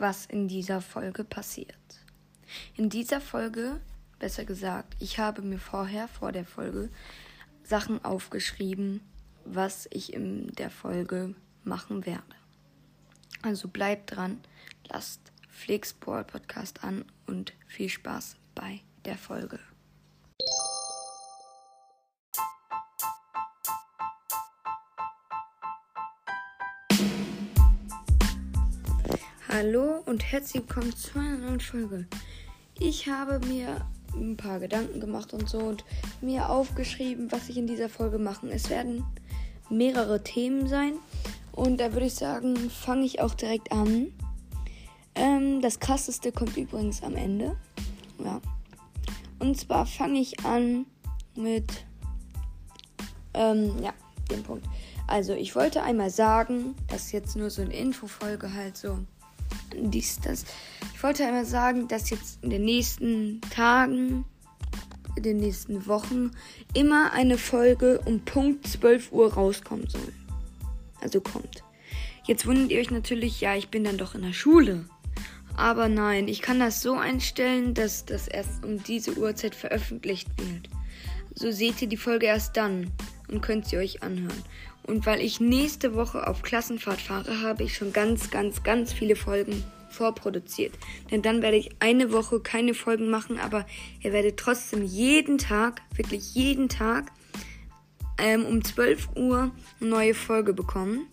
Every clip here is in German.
was in dieser Folge passiert. In dieser Folge, besser gesagt, ich habe mir vorher, vor der Folge, Sachen aufgeschrieben, was ich in der Folge machen werde. Also bleibt dran, lasst Flixball Podcast an und viel Spaß bei der Folge. Hallo und herzlich willkommen zu einer neuen Folge. Ich habe mir ein paar Gedanken gemacht und so und mir aufgeschrieben, was ich in dieser Folge machen. Es werden mehrere Themen sein und da würde ich sagen, fange ich auch direkt an. Ähm, das krasseste kommt übrigens am Ende. Ja. Und zwar fange ich an mit ähm, ja, dem Punkt. Also, ich wollte einmal sagen, dass jetzt nur so eine Infofolge halt so dies, das. Ich wollte einmal sagen, dass jetzt in den nächsten Tagen, in den nächsten Wochen immer eine Folge um Punkt 12 Uhr rauskommen soll. Also kommt. Jetzt wundert ihr euch natürlich, ja, ich bin dann doch in der Schule. Aber nein, ich kann das so einstellen, dass das erst um diese Uhrzeit veröffentlicht wird. So seht ihr die Folge erst dann und könnt sie euch anhören. Und weil ich nächste Woche auf Klassenfahrt fahre, habe ich schon ganz, ganz, ganz viele Folgen vorproduziert. Denn dann werde ich eine Woche keine Folgen machen, aber ihr werdet trotzdem jeden Tag, wirklich jeden Tag, ähm, um 12 Uhr eine neue Folge bekommen.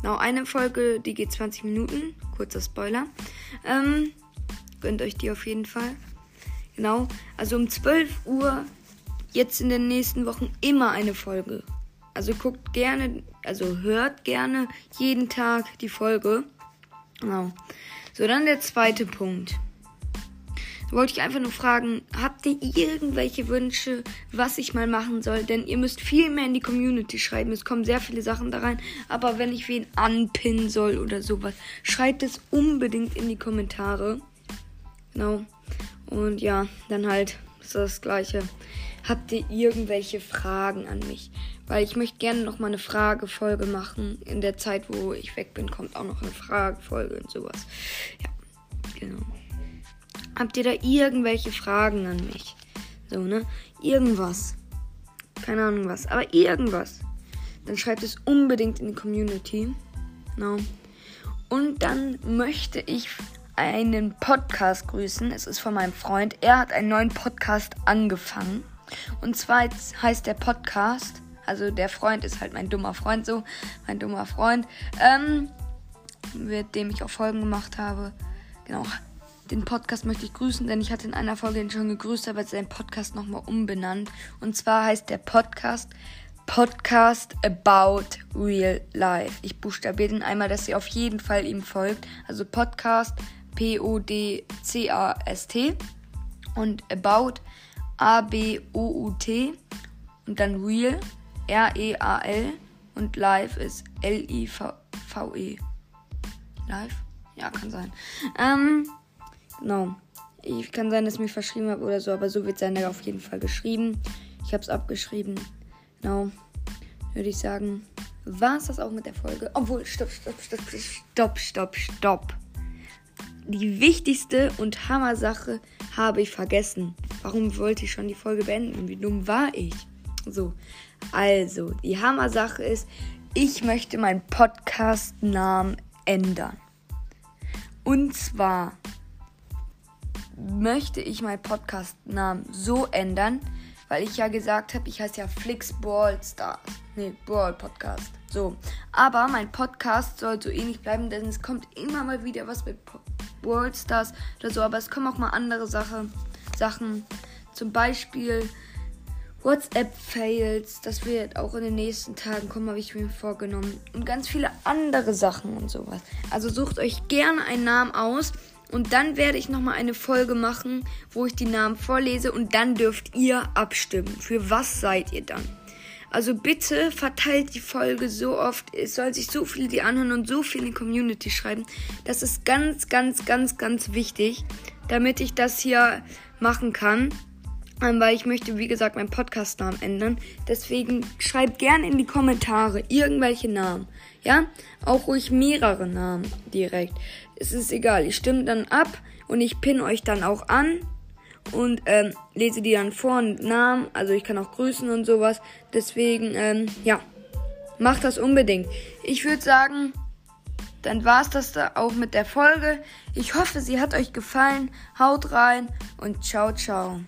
Genau, eine Folge, die geht 20 Minuten. Kurzer Spoiler. Ähm, gönnt euch die auf jeden Fall. Genau, also um 12 Uhr jetzt in den nächsten Wochen immer eine Folge. Also guckt gerne, also hört gerne jeden Tag die Folge. Genau. So, dann der zweite Punkt. Da wollte ich einfach nur fragen, habt ihr irgendwelche Wünsche, was ich mal machen soll? Denn ihr müsst viel mehr in die Community schreiben. Es kommen sehr viele Sachen da rein. Aber wenn ich wen anpinnen soll oder sowas, schreibt es unbedingt in die Kommentare. Genau. Und ja, dann halt ist das gleiche. Habt ihr irgendwelche Fragen an mich? Weil ich möchte gerne noch mal eine Fragefolge machen. In der Zeit, wo ich weg bin, kommt auch noch eine Fragefolge und sowas. Ja, genau. Habt ihr da irgendwelche Fragen an mich? So, ne? Irgendwas. Keine Ahnung was, aber irgendwas. Dann schreibt es unbedingt in die Community. Genau. Und dann möchte ich einen Podcast grüßen. Es ist von meinem Freund. Er hat einen neuen Podcast angefangen. Und zwar heißt der Podcast, also der Freund ist halt mein dummer Freund so, mein dummer Freund, ähm, mit dem ich auch Folgen gemacht habe. Genau. Den Podcast möchte ich grüßen, denn ich hatte in einer Folge ihn schon gegrüßt, aber sein Podcast nochmal umbenannt. Und zwar heißt der Podcast Podcast About Real Life. Ich buchstabiere den einmal, dass ihr auf jeden Fall ihm folgt. Also Podcast P-O-D-C-A-S-T und About A-B-O-U-T und dann Real, R-E-A-L und Live ist L-I-V-E. Live? Ja, kann sein. Ähm, genau. Ich kann sein, dass ich mich verschrieben habe oder so, aber so wird sein auf jeden Fall geschrieben. Ich habe es abgeschrieben. Genau. Würde ich sagen, war es das auch mit der Folge. Obwohl, stopp, stopp, stopp, stopp, stopp, stopp. Die wichtigste und Hammer-Sache habe ich vergessen. Warum wollte ich schon die Folge beenden? Wie dumm war ich? So, also, die Hammer-Sache ist, ich möchte meinen Podcast-Namen ändern. Und zwar möchte ich meinen Podcast-Namen so ändern, weil ich ja gesagt habe, ich heiße ja Flix Brawl Stars. Nee, Brawl Podcast. So. Aber mein Podcast soll so ähnlich bleiben, denn es kommt immer mal wieder was mit Brawl Stars oder so. Aber es kommen auch mal andere Sache, Sachen. Zum Beispiel WhatsApp-Fails. Das wird auch in den nächsten Tagen kommen, habe ich mir vorgenommen. Und ganz viele andere Sachen und sowas. Also sucht euch gerne einen Namen aus. Und dann werde ich nochmal eine Folge machen, wo ich die Namen vorlese. Und dann dürft ihr abstimmen. Für was seid ihr dann? Also bitte verteilt die Folge so oft. Es soll sich so viele die anhören und so viel in die Community schreiben. Das ist ganz, ganz, ganz, ganz wichtig, damit ich das hier machen kann. ähm, weil ich möchte, wie gesagt, meinen Podcast-Namen ändern. Deswegen schreibt gerne in die Kommentare irgendwelche Namen. Ja, auch ruhig mehrere Namen direkt. Es ist egal, ich stimme dann ab und ich pinne euch dann auch an und ähm, lese die dann vor und Namen. Also ich kann auch grüßen und sowas. Deswegen, ähm, ja, macht das unbedingt. Ich würde sagen, dann war es das da auch mit der Folge. Ich hoffe, sie hat euch gefallen. Haut rein und ciao, ciao.